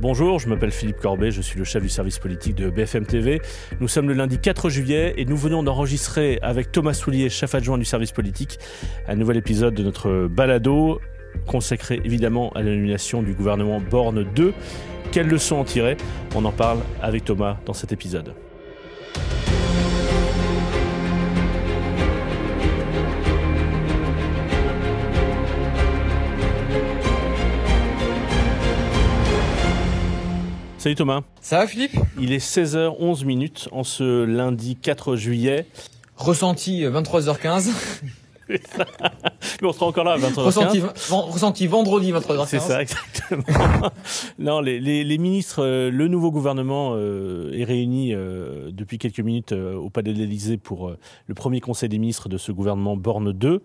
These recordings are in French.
Bonjour, je m'appelle Philippe Corbet, je suis le chef du service politique de BFM TV. Nous sommes le lundi 4 juillet et nous venons d'enregistrer avec Thomas Soulier, chef adjoint du service politique, un nouvel épisode de notre balado consacré évidemment à l'annulation du gouvernement Borne 2. Quelles leçons en tirer? On en parle avec Thomas dans cet épisode. Salut Thomas. Ça va Philippe? Il est 16h11 minutes en ce lundi 4 juillet. Ressenti 23h15. Mais on sera encore là à 23h15. Ressenti, ressenti vendredi 23h15. C'est ça, exactement. non, les, les, les, ministres, euh, le nouveau gouvernement euh, est réuni euh, depuis quelques minutes euh, au Palais de l'Élysée pour euh, le premier conseil des ministres de ce gouvernement Borne 2.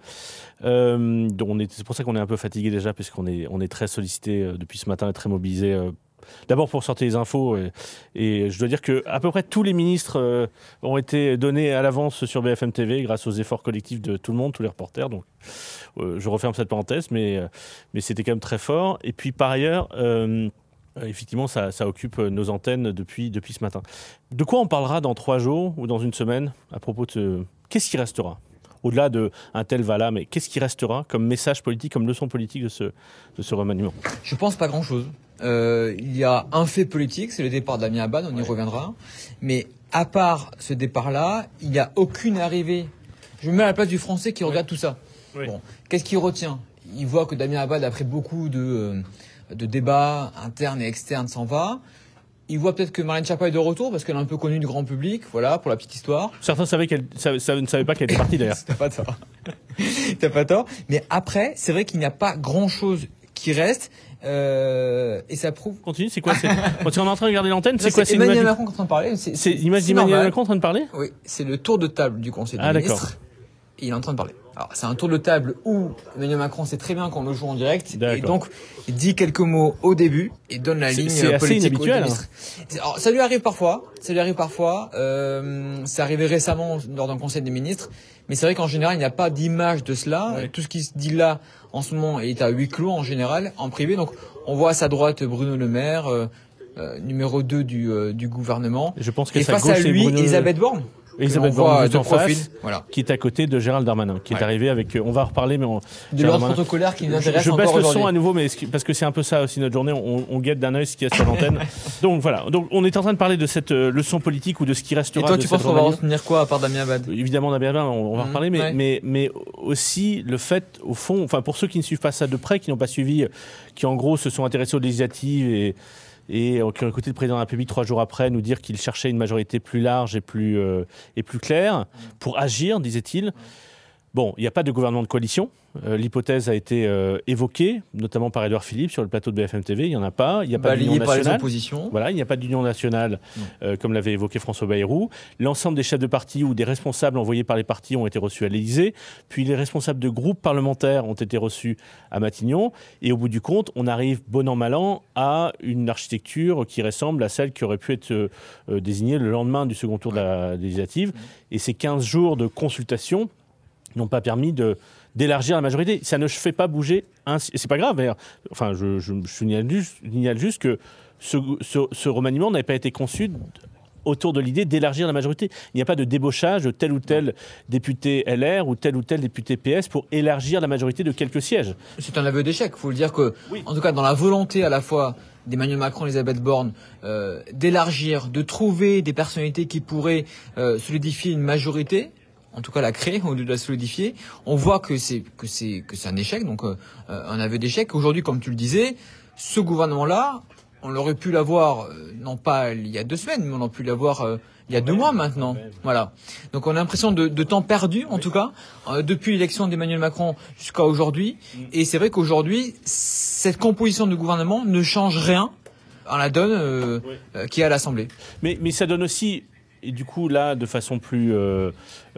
c'est pour ça qu'on est un peu fatigué déjà, puisqu'on est, on est très sollicité depuis ce matin et très mobilisé D'abord pour sortir les infos, et, je dois dire que à peu près tous les ministres euh, ont été donnés à l'avance sur BFM TV grâce aux efforts collectifs de tout le monde, tous les reporters. Donc, euh, je referme cette parenthèse, mais, euh, mais c'était quand même très fort. Et puis par ailleurs, effectivement, ça, occupe nos antennes depuis, depuis ce matin. De quoi on parlera dans trois jours ou dans une semaine à propos de ce... Qu'est-ce qui restera? Au-delà de un tel va là, mais qu'est-ce qui restera comme message politique, comme leçon politique de ce, de ce remaniement? Je pense pas grand-chose. Euh, il y a un fait politique, c'est le départ d'Amien Abad, on y ouais. reviendra. Mais à part ce départ-là, il n'y a aucune arrivée. Je me mets à la place du Français qui regarde tout ça. Bon, qu'est-ce qu'il retient? Il voit que Damien Abad, après beaucoup de, euh, de débats internes et externes, s'en va. Il voit peut-être que Marlène Schiappa est de retour parce qu'elle est un peu connue du grand public, voilà, pour la petite histoire. Certains savaient qu'elle, ça, ça, ne savaient pas qu'elle était partie d'ailleurs. T'as pas tort. T'as pas tort. Mais après, c'est vrai qu'il n'y a pas grand-chose qui reste. Euh, et ça prouve. Continue, c'est quoi Quand on est en train de regarder l'antenne, c'est quoi C'est Emmanuel Macron en train de parler. C'est l'image d'Emmanuel Macron en train de parler? Oui, c'est le tour de table du Conseil des ah, ministres. Et il est en train de parler. Alors, c'est un tour de table où Emmanuel Macron sait très bien qu'on le joue en direct. Et donc, il dit quelques mots au début et donne la ligne c'est politique assez inhabituel, hein. Alors, ça lui arrive parfois. Ça lui arrive parfois. Euh, c'est arrivé récemment lors d'un conseil des ministres. Mais c'est vrai qu'en général, il n'y a pas d'image de cela. Ouais. Tout ce qui se dit là, en ce moment, est à huis clos en général, en privé. Donc, on voit à sa droite Bruno Le Maire, euh, euh, numéro 2 du, euh, du gouvernement. Et je pense que et face à lui, Bruno... Elisabeth Borne. Elisabeth Borne en profil, face, voilà. qui est à côté de Gérald Darmanin, qui Ouais. est arrivé avec. On va en reparler, mais on, De l'ordre protocolaire qui nous intéresse je baisse le son à nouveau, mais parce que c'est un peu ça aussi notre journée. On, on guette d'un œil ce qu'il y a sur l'antenne. Donc voilà. Donc on est en train de parler de cette euh, leçon politique ou de ce qui Et restera. toi, de tu penses qu'on va retenir quoi à part Damien Abad Évidemment, Damien Abad, on, on va en Mhm, reparler, mais, ouais. mais, mais aussi le fait, au fond, enfin pour ceux qui ne suivent pas ça de près, qui n'ont pas suivi, euh, qui en gros se sont intéressés aux législatives et, et euh, qui ont écouté le président de la République trois jours après nous dire qu'il cherchait une majorité plus large et plus, euh, et plus claire pour agir, disait-il. Bon, il n'y a pas de gouvernement de coalition. Euh, L'hypothèse a été euh, évoquée, notamment par Édouard Philippe sur le plateau de BFM TV. Il n'y en a pas. Il n'y a pas d'union nationale. Voilà, il n'y a pas d'union nationale, euh, comme l'avait évoqué François Bayrou. L'ensemble des chefs de parti ou des responsables envoyés par les partis ont été reçus à l'Élysée. Puis les responsables de groupes parlementaires ont été reçus à Matignon. Et au bout du compte, on arrive, bon an, mal an, à une architecture qui ressemble à celle qui aurait pu être désignée le lendemain du second tour de la législative. Et ces 15 jours de consultation n'ont pas permis de d'élargir la majorité. Ça ne fait pas bouger un... C'est pas grave, d'ailleurs. Enfin, je, je, je signale, juste, signale juste que ce, ce, ce remaniement n'avait pas été conçu autour de l'idée d'élargir la majorité. Il n'y a pas de débauchage de tel ou tel député LR ou tel ou tel député PS pour élargir la majorité de quelques sièges. C'est un aveu d'échec. Il faut le dire que, Oui. en tout cas, dans la volonté à la fois d'Emmanuel Macron et Elisabeth Borne euh, d'élargir, de trouver des personnalités qui pourraient euh, solidifier une majorité, en tout cas la créer au lieu de la solidifier, on voit que c'est que c'est que c'est un échec, donc euh, euh, un aveu d'échec. Aujourd'hui, comme tu le disais, ce gouvernement-là, on aurait pu l'avoir euh, non pas il y a deux semaines, mais on aurait pu l'avoir euh, il y a deux mois maintenant. Voilà. Donc on a l'impression de, de temps perdu, en tout cas, euh, depuis l'élection d'Emmanuel Macron jusqu'à aujourd'hui. Et c'est vrai qu'aujourd'hui, cette composition de gouvernement ne change rien à la donne euh, euh, qui est à l'Assemblée. Mais, mais ça donne aussi, et du coup là, de façon plus, euh,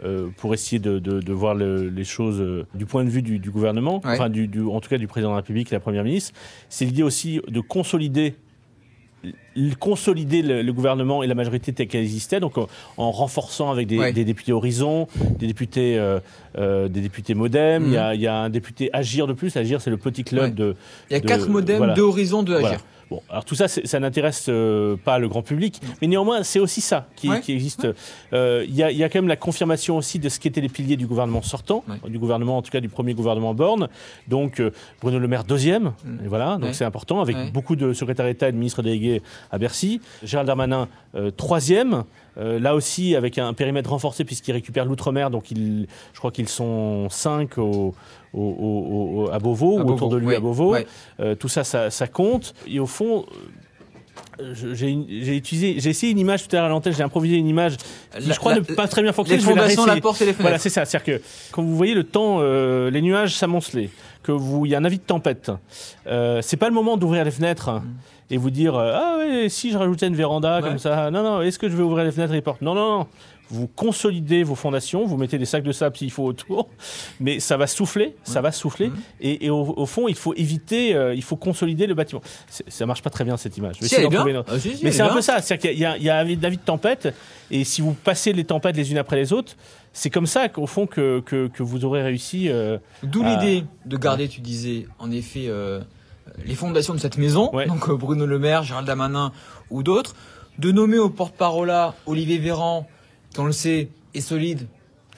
euh, pour essayer de, de, de voir le- les choses euh, du point de vue du, du gouvernement, Ouais. enfin du, du- en tout cas du président de la République et de la Première ministre, c'est l'idée aussi de consolider consolider le, le gouvernement et la majorité telle qu'elle existait, donc en, en renforçant avec des, Ouais. des députés Horizon, des députés, euh, euh, des députés Modem. Il y, a, il y a un député Agir de plus. Agir, c'est le petit club Ouais. de. Il y a de- quatre modems, voilà. deux horizons, deux agir. Voilà. Bon, alors tout ça, ça n'intéresse euh, pas le grand public, mais néanmoins, c'est aussi ça qui, qui existe. Euh, il y, a, y, a, quand même la confirmation aussi de ce qu'étaient les piliers du gouvernement sortant, du gouvernement, en tout cas du premier gouvernement Borne. Donc euh, Bruno Le Maire deuxième, mm. et voilà, donc c'est important, avec beaucoup de secrétaires d'État et de ministres délégués à Bercy. Gérald Darmanin troisième. Là aussi, avec un périmètre renforcé, puisqu'il récupère l'outre-mer, donc je crois qu'ils sont cinq au, à Beauvau, ou autour de lui à Beauvau. Euh, tout ça, ça, compte. Et au fond, euh, j'ai utilisé, j'ai essayé une image tout à l'heure à l'antenne, j'ai improvisé une image qui, je crois, ne pas très bien fonctionner. Les fondations, la, porte et les fenêtres. Voilà, c'est ça. C'est-à-dire que quand vous voyez le temps, euh, les nuages s'amonceler, que vous, il y a un avis de tempête, euh, c'est pas le moment d'ouvrir les fenêtres. Mm. Et vous dire ah oui si je rajoutais une véranda comme ça non non est-ce que je vais ouvrir les fenêtres et les portes? Non non non vous consolidez vos fondations, vous mettez des sacs de sable s'il faut autour, mais ça va souffler, ça va souffler, mmh. et, au, fond, il faut éviter, euh, il faut consolider le bâtiment. Ça marche pas très bien cette image. mais c'est un peu ça, c'est-à-dire qu'il y a, il y a de tempête, et si vous passez les tempêtes les unes après les autres, c'est comme ça qu'au fond que, que, vous aurez réussi. Euh, D'où l'idée de garder, tu disais, en effet, euh, les fondations de cette maison, donc Bruno Le Maire, Gérald Damanin ou d'autres, de nommer au porte-parole Olivier Véran on le sait, est solide,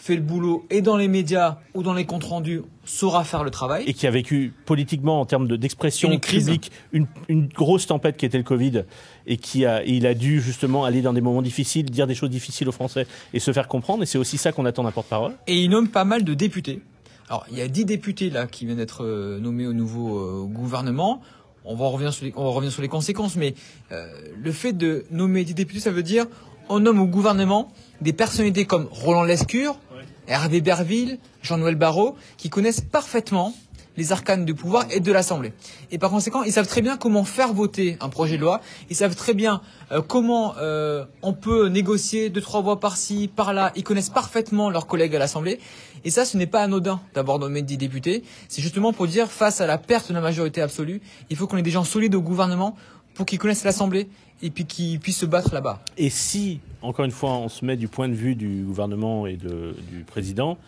fait le boulot et dans les médias ou dans les comptes rendus saura faire le travail. Et qui a vécu politiquement en termes d'expression publique une, une, grosse tempête qui était le Covid et qui a, il a dû justement aller dans des moments difficiles, dire des choses difficiles aux Français et se faire comprendre. Et c'est aussi ça qu'on attend d'un porte-parole. Et il nomme pas mal de députés. Alors il y a dix députés là qui viennent d'être euh, nommés au nouveau euh, gouvernement. On va revenir sur les, on va revenir sur les conséquences, mais euh, le fait de nommer 10 députés, ça veut dire on nomme au gouvernement des personnalités comme Roland Lescure, Hervé Berville, Jean-Noël Barrot, qui connaissent parfaitement les arcanes du pouvoir et de l'Assemblée. Et par conséquent, ils savent très bien comment faire voter un projet de loi. Ils savent très bien euh, comment euh, on peut négocier deux trois voix par-ci, par-là. Ils connaissent parfaitement leurs collègues à l'Assemblée. Et ça, ce n'est pas anodin d'avoir nommé 10 députés. C'est justement pour dire, face à la perte de la majorité absolue, il faut qu'on ait des gens solides au gouvernement pour qu'ils connaissent l'Assemblée et puis qu'ils puissent se battre là-bas. Et si, encore une fois, on se met du point de vue du gouvernement et de, du président,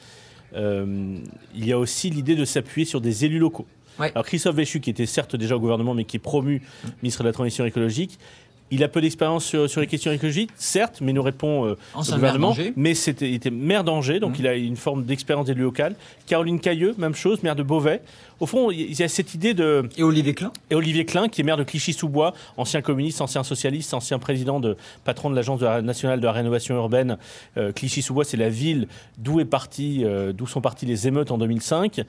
euh, il y a aussi l'idée de s'appuyer sur des élus locaux. Alors Christophe Véchu, qui était certes déjà au gouvernement, mais qui est promu ministre de la Transition écologique, il a peu d'expérience sur, les questions écologiques, certes, mais nous répond euh, au gouvernement. Mais c'était, il était maire d'Angers, donc mmh. il a une forme d'expérience d'élu local. Caroline Cailleux, même chose, maire de Beauvais. Au fond, il y a cette idée de. Et Olivier Klein Et Olivier Klein, qui est maire de Clichy-sous-Bois, ancien communiste, ancien socialiste, ancien président de patron de l'Agence nationale de la rénovation urbaine. Euh, Clichy-sous-Bois, c'est la ville d'où est parti, euh, d'où sont parties les émeutes en 2005.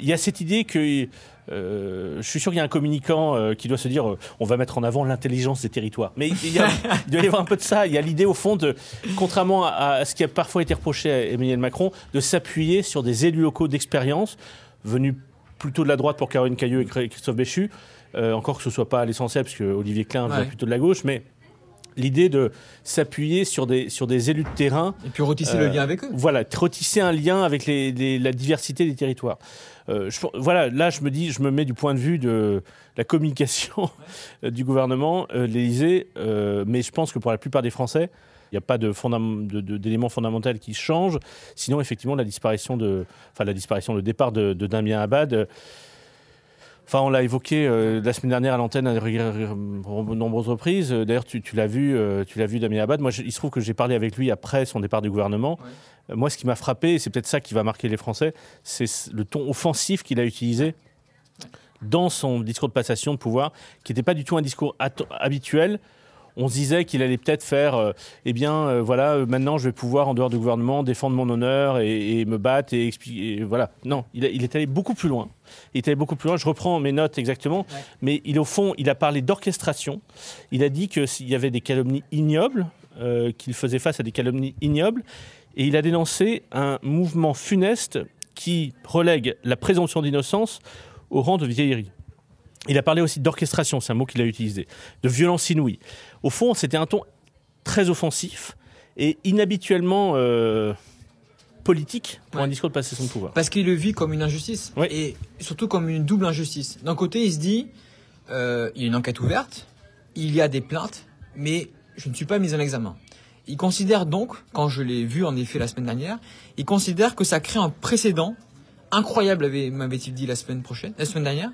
il y a cette idée que euh, je suis sûr qu'il y a un communicant euh, qui doit se dire euh, on va mettre en avant l'intelligence des territoires. Mais il, y a, doit y avoir un peu de ça. Il y a l'idée, au fond, de, contrairement à, ce qui a parfois été reproché à Emmanuel Macron, de s'appuyer sur des élus locaux d'expérience venus plutôt de la droite pour Caroline Cailleux et Christophe Béchu. encore que ce ne soit pas l'essentiel, puisque Olivier Klein vient plutôt de la gauche, mais l'idée de s'appuyer sur des, sur des élus de terrain. Et puis retisser le lien avec eux. Voilà, retisser un lien avec les, la diversité des territoires. Euh, voilà, là, je me dis, je me mets du point de vue de la communication du gouvernement, euh, l'Élysée, euh, mais je pense que pour la plupart des Français, il n'y a pas d'éléments de fondamentaux qui changent. Sinon, effectivement, la disparition de, enfin, la disparition, le départ de, de Damien Abad. Enfin, on l'a évoqué la semaine dernière à l'antenne à de nombreuses reprises. D'ailleurs, tu, l'as vu, tu l'as vu, Damien Abad. Moi, il se trouve que j'ai parlé avec lui après son départ du gouvernement. Moi, ce qui m'a frappé, et c'est peut-être ça qui va marquer les Français, c'est le ton offensif qu'il a utilisé dans son discours de passation de pouvoir, qui n'était pas du tout un discours habituel. On se disait qu'il allait peut-être faire, euh, eh bien, euh, voilà, euh, maintenant je vais pouvoir, en dehors du gouvernement, défendre mon honneur et, me battre et expliquer. voilà. Non, il, est allé beaucoup plus loin. Il est allé beaucoup plus loin. Je reprends mes notes exactement. Mais il, au fond, il a parlé d'orchestration. Il a dit qu'il y avait des calomnies ignobles, qu'il faisait face à des calomnies ignobles et il a dénoncé un mouvement funeste qui relègue la présomption d'innocence au rang de vieillerie. Il a parlé aussi d'orchestration, c'est un mot qu'il a utilisé, de violence inouïe. Au fond, c'était un ton très offensif et inhabituellement euh, politique pour un discours de passation de pouvoir. Parce qu'il le vit comme une injustice et surtout comme une double injustice. D'un côté, il se dit euh, il y a une enquête ouverte, il y a des plaintes, mais je ne suis pas mis en examen. Il considère donc, quand je l'ai vu en effet la semaine dernière, il considère que ça crée un précédent incroyable, m'avait-il dit la semaine prochaine, la semaine dernière,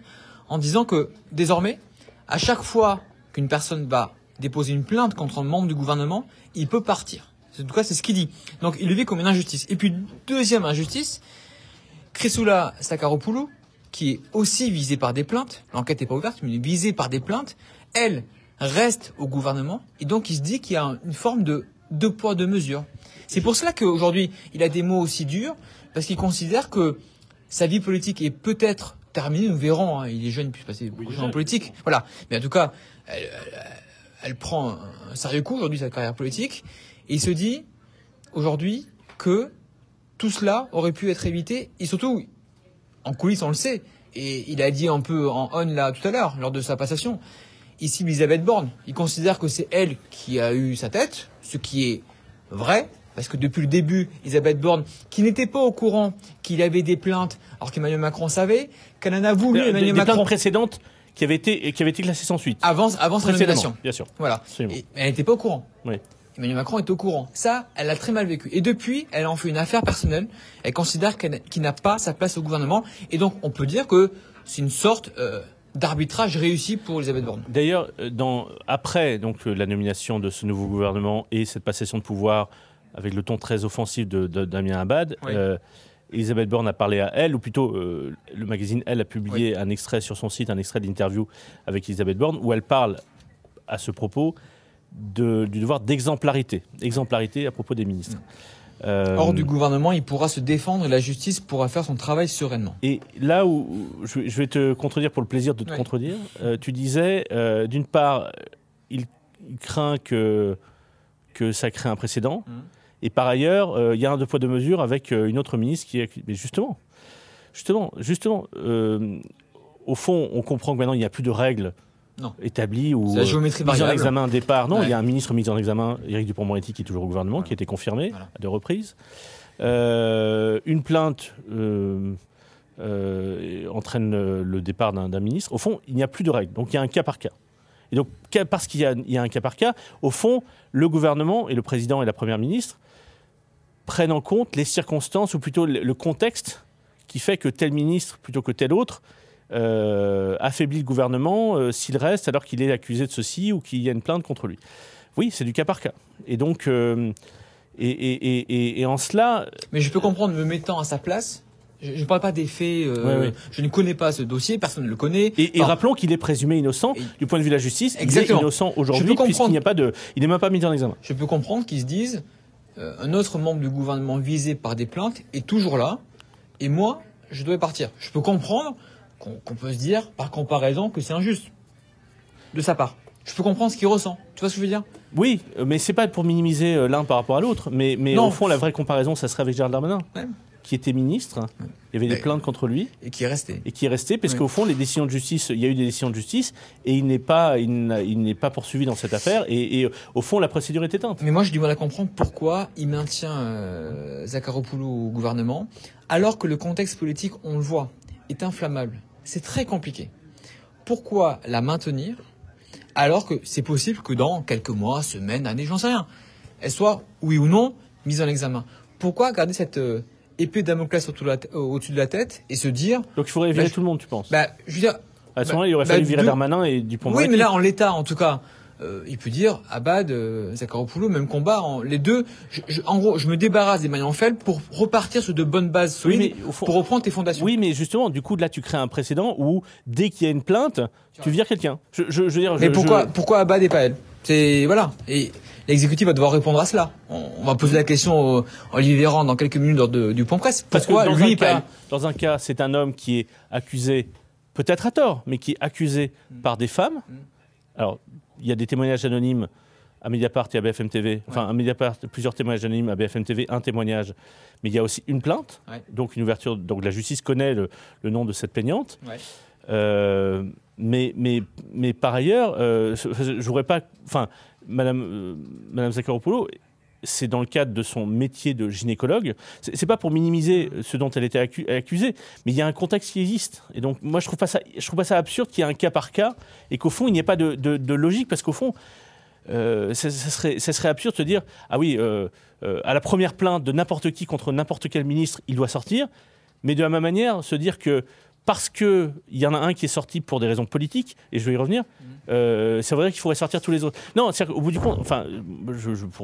en disant que désormais, à chaque fois qu'une personne va déposer une plainte contre un membre du gouvernement, il peut partir. En tout cas, c'est ce qu'il dit. Donc, il le vit comme une injustice. Et puis, deuxième injustice, Chrysoula Sakaropoulou, qui est aussi visée par des plaintes, l'enquête n'est pas ouverte, mais visée par des plaintes, elle reste au gouvernement, et donc il se dit qu'il y a une forme de deux poids, deux mesures. C'est pour cela qu'aujourd'hui, il a des mots aussi durs, parce qu'il considère que sa vie politique est peut-être terminée, nous verrons, hein, il est jeune, il peut passer beaucoup de en politique, voilà. Mais en tout cas, elle, elle prend un sérieux coup aujourd'hui, sa carrière politique, et il se dit, aujourd'hui, que tout cela aurait pu être évité, et surtout, en coulisses, on le sait, et il a dit un peu en on là tout à l'heure, lors de sa passation, ici Elisabeth Borne, il considère que c'est elle qui a eu sa tête, ce qui est vrai, parce que depuis le début, Elisabeth Borne, qui n'était pas au courant qu'il y avait des plaintes, alors qu'Emmanuel Macron savait, qu'elle en a voulu, Emmanuel des, Macron. plaintes précédentes qui avaient été, qui avaient été classées sans suite. Avant, avant sa nomination. Bien sûr. Voilà. elle n'était pas au courant. Oui. Emmanuel Macron est au courant. Ça, elle a très mal vécu. Et depuis, elle en fait une affaire personnelle. Elle considère qu'elle n'a pas sa place au gouvernement. Et donc, on peut dire que c'est une sorte euh, d'arbitrage réussi pour Elisabeth Borne. D'ailleurs, euh, après donc euh, la nomination de ce nouveau gouvernement et cette passation de pouvoir avec le ton très offensif de, Damien Abad, Elisabeth Borne a parlé à elle, ou plutôt le magazine Elle a publié un extrait sur son site, un extrait d'interview avec Elisabeth Borne, où elle parle à ce propos du devoir d'exemplarité, exemplarité à propos des ministres. Euh, Hors du gouvernement, il pourra se défendre et la justice pourra faire son travail sereinement. Et là où je, vais te contredire pour le plaisir de te contredire, euh, tu disais, euh, d'une part, il, craint que, que ça crée un précédent, mmh. Et par ailleurs, il y a un deux poids deux mesures avec une autre ministre qui est... Mais justement, justement, justement, au fond, on comprend que maintenant, il n'y a plus de règles établi ou la géométrie mis en examen départ. Non, il y a un ministre mis en examen, Éric Dupond-Moretti, qui est toujours au gouvernement, qui a été confirmé à deux reprises. Euh, une plainte euh, euh, entraîne le départ d'un ministre. Au fond, il n'y a plus de règles. Donc il y a un cas par cas. Et donc, parce qu'il y, a un cas par cas, au fond, le gouvernement et le président et la première ministre prennent en compte les circonstances, ou plutôt le contexte qui fait que tel ministre plutôt que tel autre euh, affaiblit le gouvernement euh, s'il reste alors qu'il est accusé de ceci ou qu'il y a une plainte contre lui. Oui, c'est du cas par cas. Et donc, euh, et, en cela. Mais je peux comprendre, me mettant à sa place, je ne parle pas des faits, je ne connais pas ce dossier, personne ne le connaît. Et, rappelons qu'il est présumé innocent du point de vue de la justice. Exactement. Il est innocent aujourd'hui puisqu'il n'y a pas de, il n'est même pas mis en examen. Je peux comprendre qu'ils se disent, un autre membre du gouvernement visé par des plaintes est toujours là, et moi, je dois partir. Je peux comprendre qu'on peut se dire, par comparaison, que c'est injuste de sa part. Je peux comprendre ce qu'il ressent. Tu vois ce que je veux dire? Oui, mais c'est pas pour minimiser euh, l'un par rapport à l'autre. Mais, mais au fond, la vraie comparaison, ça serait avec Gérald Darmanin. Qui était ministre, il y avait des plaintes contre lui. Et qui est resté. Et qui est resté, parce qu'au fond, les décisions de justice, il y a eu des décisions de justice, et il n'est pas, il n'est pas poursuivi dans cette affaire, et, au fond, la procédure est éteinte. Mais moi, je du mal à comprendre pourquoi il maintient euh, Zakharopoulou au gouvernement, alors que le contexte politique, on le voit, est inflammable c'est très compliqué. Pourquoi la maintenir alors que c'est possible que dans quelques mois, semaines, années, j'en sais rien, elle soit, oui ou non, mise en examen? Pourquoi garder cette euh, épée Damoclès au-dessus de la tête et se dire... Donc il faudrait virer bah, tout le monde, tu penses bah, je veux dire, À ce moment-là, il aurait bah, fallu virer Darmanin et Dupont. Oui, mais là, en l'état, en tout cas, euh, il peut dire Abad, euh, Zakharopoulou, même combat. En, les deux, en gros, je me débarrasse des maillons faibles pour repartir sur de bonnes bases solides, pour reprendre tes fondations. Oui, mais justement, du coup, là, tu crées un précédent où dès qu'il y a une plainte, tu vires quelqu'un. Je, je, veux dire, mais pourquoi, pourquoi Abad et pas elle? C'est voilà. Et l'exécutif va devoir répondre à cela. On, va poser la question à Olivier Véran dans quelques minutes du point presse. Pourquoi Parce que dans lui un cas, Dans un cas, c'est un homme qui est accusé, peut-être à tort, mais qui est accusé mm. par des femmes. Mm. Alors, il y a des témoignages anonymes à Mediapart et à BFM TV. Enfin, à Mediapart, plusieurs témoignages anonymes, à BFM TV, un témoignage. Mais il y a aussi une plainte, donc une ouverture. Donc la justice connaît le, nom de cette plaignante. Euh, mais, mais, mais par ailleurs, euh, je pas. Enfin, Madame, euh, Madame c'est dans le cadre de son métier de gynécologue. C'est pas pour minimiser ce dont elle était accusée, mais il y a un contexte qui existe. Et donc, moi, je trouve trouve pas ça absurde qu'il y ait un cas par cas et qu'au fond, il n'y ait pas de, logique, parce qu'au fond, euh, ça, serait, ça, serait, absurde de se dire ah oui, euh, euh, à la première plainte de n'importe qui contre n'importe quel ministre, il doit sortir. Mais de la même manière, se dire que parce qu'il y en a un qui est sorti pour des raisons politiques, et je vais y revenir, mmh. euh, ça veut dire qu'il faudrait sortir tous les autres. Non, au bout du compte, enfin,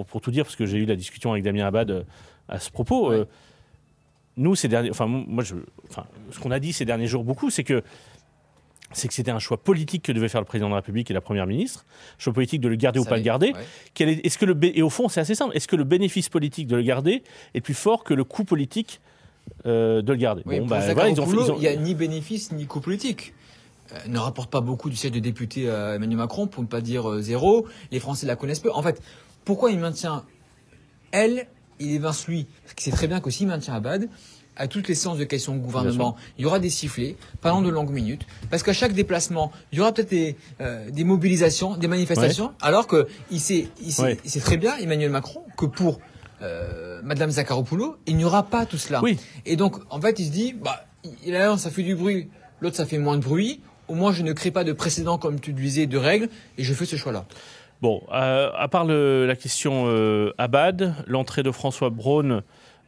pour, tout dire, parce que j'ai eu la discussion avec Damien Abad euh, à ce propos, euh, nous, ces derniers, enfin, moi, je, enfin, ce qu'on a dit ces derniers jours beaucoup, c'est que c'est que c'était un choix politique que devait faire le président de la République et la première ministre, choix politique de le garder ou pas le garder. Est, est-ce que le et au fond, c'est assez simple. Est-ce que le bénéfice politique de le garder est plus fort que le coût politique euh, de le garder bon, bah, ils ont, Il n'y a ni bénéfice ni coût politique. Euh, ne rapporte pas beaucoup du siège de député à Emmanuel Macron, pour ne pas dire euh, zéro. Les Français la connaissent peu. En fait, pourquoi il maintient elle, il évince lui Parce qu'il sait très bien que s'il maintient Abad, à toutes les séances de questions au gouvernement, il y aura des sifflets pendant de longues minutes, parce qu'à chaque déplacement, il y aura peut-être des, euh, des, mobilisations, des manifestations, alors que il sait, il, sait, il sait, très bien, Emmanuel Macron, que pour euh, Madame Zakharopoulou, il n'y aura pas tout cela. Oui. Et donc, en fait, il se dit, bah, l'un, ça fait du bruit, l'autre, ça fait moins de bruit. Au moins, je ne crée pas de précédent, comme tu disais, de règles, et je fais ce choix-là. Bon, euh, à part le, la question euh, Abad, l'entrée de François Braun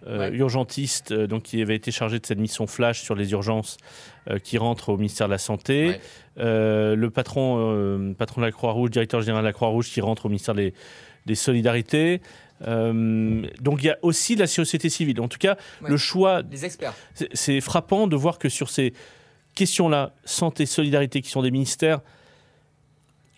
euh, urgentiste, donc qui avait été chargé de cette mission flash sur les urgences, qui rentre au ministère de la Santé. le patron, patron de la Croix-Rouge, directeur général de la Croix-Rouge, qui rentre au ministère des, Solidarités. Donc il y a aussi la société civile. En tout cas, le choix. Des experts. C'est frappant de voir que sur ces questions-là, santé, solidarité, qui sont des ministères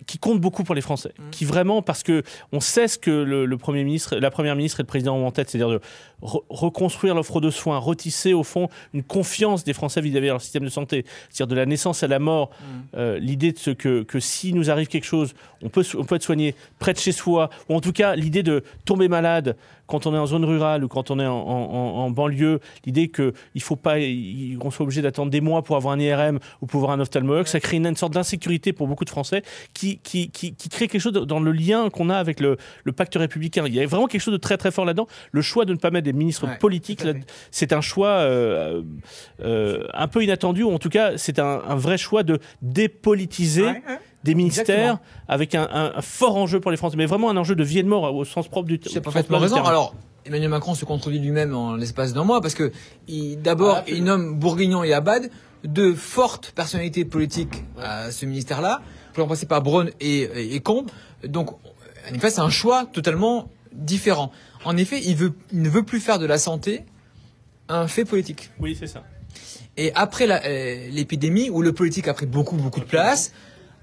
qui compte beaucoup pour les Français, mmh. qui vraiment parce que on sait ce que le, premier ministre, la première ministre et le président ont en tête, c'est-à-dire de reconstruire l'offre de soins, retisser au fond une confiance des Français vis-à-vis de leur système de santé, c'est-à-dire de la naissance à la mort, mmh. euh, l'idée de ce que, que si nous arrive quelque chose, on peut, on peut être soigné près de chez soi, ou en tout cas l'idée de tomber malade quand on est en zone rurale ou quand on est en, banlieue, l'idée qu'il ne faut pas qu'on soit obligé d'attendre des mois pour avoir un IRM ou pour avoir un ophtalmologue, ça crée une, sorte d'insécurité pour beaucoup de Français qui, qui, qui, crée quelque chose dans le lien qu'on a avec le, le, pacte républicain. Il y a vraiment quelque chose de très très fort là-dedans. Le choix de ne pas mettre des ministres politiques, c'est un choix euh, euh, un peu inattendu, ou en tout cas c'est un, vrai choix de dépolitiser des ministères avec un, fort enjeu pour les Français, mais vraiment un enjeu de vie et de mort au sens propre du terme. C'est parfaitement raison. Alors, Emmanuel Macron se contredit lui-même en l'espace d'un mois parce que d'abord ah, il nomme Bourguignon et Abad deux fortes personnalités politiques à ce ministère-là, pour passer par Braun et, et, Combe. Donc, en effet, c'est un choix totalement différent. En effet, il, veut, il ne veut plus faire de la santé un fait politique. Oui, c'est ça. Et après euh, l'épidémie, où le politique a pris beaucoup, beaucoup de place,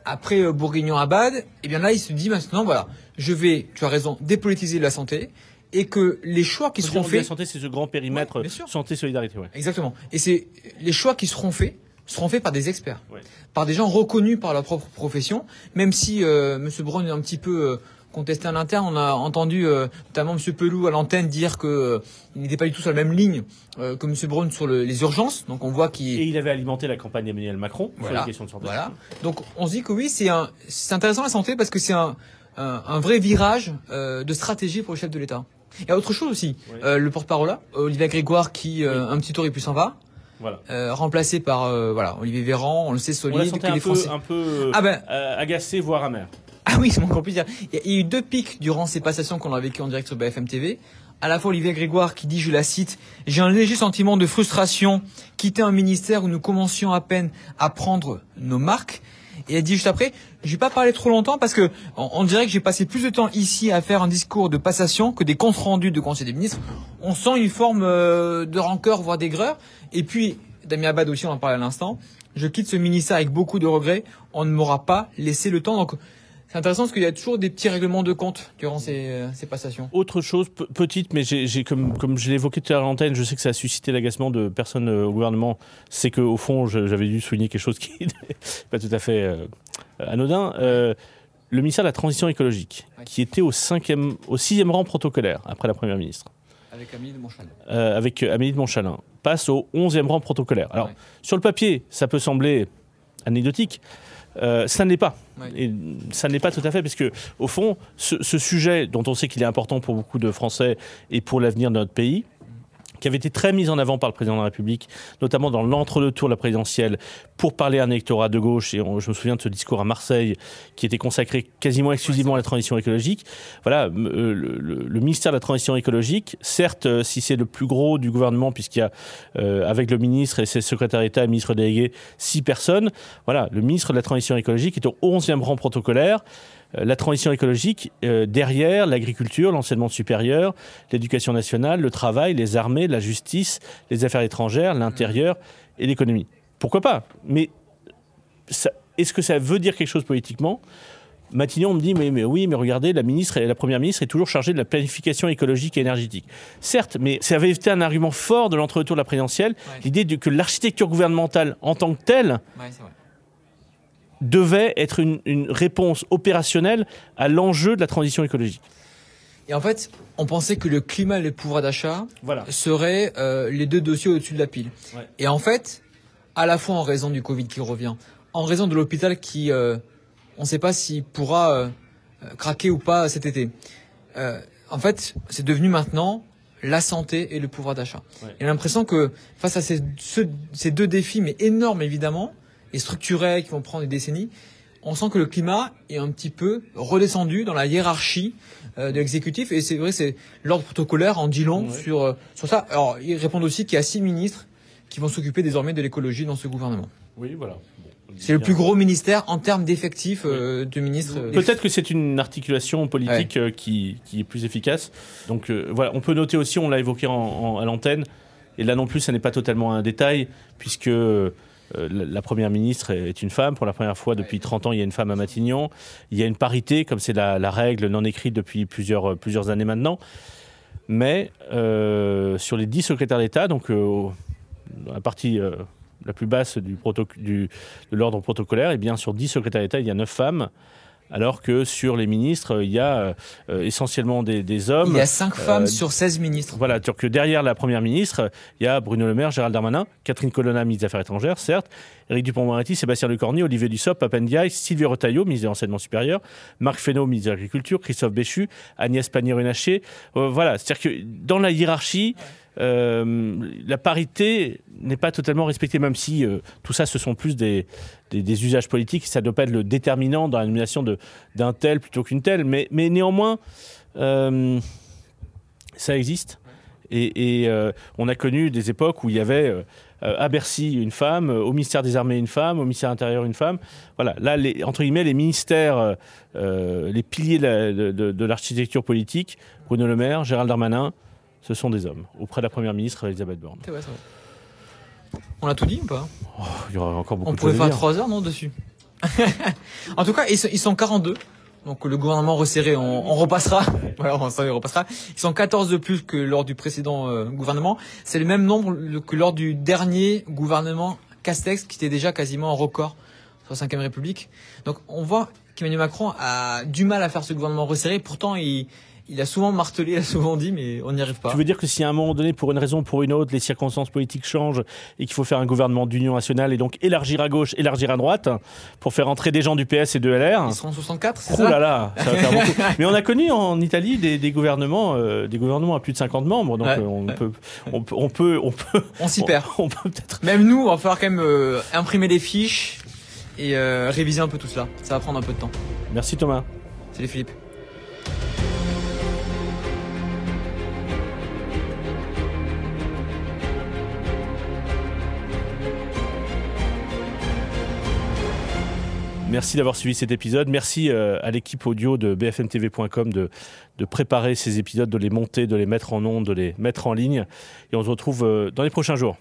après euh, Bourguignon-Abad, eh bien là, il se dit maintenant, voilà, je vais, tu as raison, dépolitiser la santé et que les choix qui seront faits. La santé, c'est ce grand périmètre santé solidarité. Ouais. Exactement. Et c'est les choix qui seront faits seront faits par des experts, par des gens reconnus par leur propre profession. Même si euh, M. Brown est un petit peu euh, contesté en interne, on a entendu euh, notamment M. Pelou à l'antenne dire que euh, n'était pas du tout sur la même ligne que M. Brown sur les urgences. Donc on voit qu'il et il avait alimenté la campagne d'Emmanuel Macron voilà. sur les questions de santé. Voilà. Donc on se dit que oui, c'est un, intéressant la santé parce que c'est un, un, vrai virage de stratégie pour le chef de l'État. Il y a autre chose aussi. Euh, le porte-parole là, Olivier Grégoire, qui euh, un petit tour et puis s'en va. Voilà. Euh, remplacé par euh, voilà Olivier Véran, on le sait solide. On que un, peu, un peu ah ben... agacé, voire amer. Ah oui, c'est mon puisse dire. Il y a eu deux pics durant ces passations qu'on a vécues en direct sur BFM TV. À la fois Olivier Grégoire qui dit, je la cite, j'ai un léger sentiment de frustration, quitter un ministère où nous commencions à peine à prendre nos marques. Et elle dit juste après, je vais pas parler trop longtemps parce que on, dirait que j'ai passé plus de temps ici à faire un discours de passation que des comptes rendus de Conseil des ministres. On sent une forme euh, de rancœur, voire d'aigreur. Et puis, Damien Abad aussi, on en parlait à l'instant. Je quitte ce ministère avec beaucoup de regrets. On ne m'aura pas laissé le temps. Donc, c'est intéressant parce qu'il y a toujours des petits règlements de compte durant ces, euh, ces passations. Autre chose, petite, mais j'ai, comme, comme je l'ai évoqué tout à l'antenne, je sais que ça a suscité l'agacement de personnes euh, au gouvernement. C'est qu'au fond, j'avais dû souligner quelque chose qui n'est pas tout à fait euh, anodin. le ministère de la Transition écologique, qui était au, cinquième, au sixième rang protocolaire après la Première ministre. Avec Amélie de Montchalin. avec Amélie de Montchalin. Passe au onzième rang protocolaire. Alors, sur le papier, ça peut sembler anecdotique. Euh, ça n'est pas. Et ça n'est pas tout à fait, parce que, au fond, ce, sujet dont on sait qu'il est important pour beaucoup de Français et pour l'avenir de notre pays, qui avait été très mise en avant par le président de la République, notamment dans l'entre-deux-tours de la présidentielle, pour parler à un électorat de gauche. Et je me souviens de ce discours à Marseille, qui était consacré quasiment exclusivement à la transition écologique. Voilà, euh, le, ministère de la transition écologique, certes, euh, si c'est le plus gros du gouvernement, puisqu'il y a, euh, avec le ministre et ses secrétaires d'État, ministre délégué, six personnes. Voilà, le ministre de la transition écologique est au 11e rang protocolaire. Euh, la transition écologique, euh, derrière l'agriculture, l'enseignement supérieur, l'éducation nationale, le travail, les armées, la justice, les affaires étrangères, l'intérieur et l'économie. Pourquoi pas? Mais est-ce que ça veut dire quelque chose politiquement? Matignon me dit mais, mais, oui, mais regardez, la ministre la première ministre est toujours chargée de la planification écologique et énergétique. Certes, mais ça avait été un argument fort de l'entre-deux-tours de la présidentielle, l'idée que l'architecture gouvernementale en tant que telle devait être une, réponse opérationnelle à l'enjeu de la transition écologique. Et en fait, on pensait que le climat et le pouvoir d'achat seraient euh, les deux dossiers au-dessus de la pile. Et en fait, à la fois en raison du Covid qui revient, en raison de l'hôpital qui, euh, on ne sait pas s'il pourra euh, craquer ou pas cet été. en fait, c'est devenu maintenant la santé et le pouvoir d'achat. Ouais. a l'impression que face à ces, ces deux défis, mais énormes évidemment, et structurels qui vont prendre des décennies, on sent que le climat est un petit peu redescendu dans la hiérarchie euh, de l'exécutif. Et c'est vrai, c'est l'ordre protocolaire en dit long sur, euh, sur ça. Alors, ils répondent aussi qu'il y a six ministres qui vont s'occuper désormais de l'écologie dans ce gouvernement. Oui, voilà. c'est le plus gros ministère en termes d'effectifs euh, de ministres. Peut-être que c'est une articulation politique qui, qui, est plus efficace. Donc voilà, on peut noter aussi, on l'a évoqué en, à l'antenne, et là non plus, ça n'est pas totalement un détail, puisque euh, la première ministre est une femme. Pour la première fois depuis 30 ans, il y a une femme à Matignon. Il y a une parité, comme c'est la, règle non écrite depuis plusieurs, euh, plusieurs années maintenant. Mais euh, sur les 10 secrétaires d'État, donc la partie la plus basse du, du de l'ordre protocolaire, et eh bien sur 10 secrétaires d'État, il y a 9 femmes alors que sur les ministres, il y a euh, essentiellement des, hommes. Il y a 5 femmes euh, sur 16 ministres. Voilà, que derrière la première ministre, il y a Bruno Le Maire, Gérald Darmanin, Catherine Colonna, ministre des Affaires étrangères, certes, Éric Dupond-Moretti, Sébastien Lecornu, Olivier Dussopt, Papendiaï, Sylvie Retailleau, ministre de l'Enseignement supérieur, Marc Fesneau, ministre de l'Agriculture, Christophe Béchu, Agnès Pannier-Runacher. Euh, voilà, c'est-à-dire que dans la hiérarchie, la parité n'est pas totalement respectée, même si euh, tout ça, ce sont plus des, usages politiques. Ça ne doit pas être le déterminant dans la nomination d'un tel plutôt qu'une telle. Mais, néanmoins, euh, ça existe. Et, on a connu des époques où il y avait à Bercy une femme, au ministère des Armées une femme, au ministère intérieur une femme. Voilà, là, entre guillemets, les ministères, les piliers de l'architecture politique, Bruno Le Maire, Gérald Darmanin, ce sont des hommes, auprès de la Première ministre Elisabeth Borne. C'est vrai, On a tout dit ou pas? Oh, Il y aura encore beaucoup On de pourrait faire 3 heures, non, dessus? En tout cas, ils sont, 42. Donc le gouvernement resserré, on, repassera. voilà, on, repassera. Ils sont 14 de plus que lors du précédent euh, gouvernement. C'est le même nombre que lors du dernier gouvernement Castex, qui était déjà quasiment en record sur la 5 République. Donc on voit qu'Emmanuel Macron a du mal à faire ce gouvernement resserré. Pourtant, il, il a souvent martelé, il a souvent dit, mais on n'y arrive pas. Tu veux dire que si à un moment donné, pour une raison ou pour une autre, les circonstances politiques changent et qu'il faut faire un gouvernement d'union nationale et donc élargir à gauche, élargir à droite, pour faire entrer des gens du PS et de LR. Ils seront 64, c'est ça là là, ça va faire beaucoup. Mais on a connu en Italie des, gouvernements, euh, des gouvernements à plus de 50 membres, donc euh, on, peut, on, peut, on peut, on peut, on s'y perd. On, peut peut-être. Même nous, on va falloir quand même euh, imprimer des fiches et réviser un peu tout cela. Ça va prendre un peu de temps. Merci Thomas. Salut Philippe. Merci d'avoir suivi cet épisode. Merci euh, à l'équipe audio de bfmtv.com de, préparer ces épisodes, de les monter, de les mettre en ondes, de les mettre en ligne. Et on se retrouve euh, dans les prochains jours.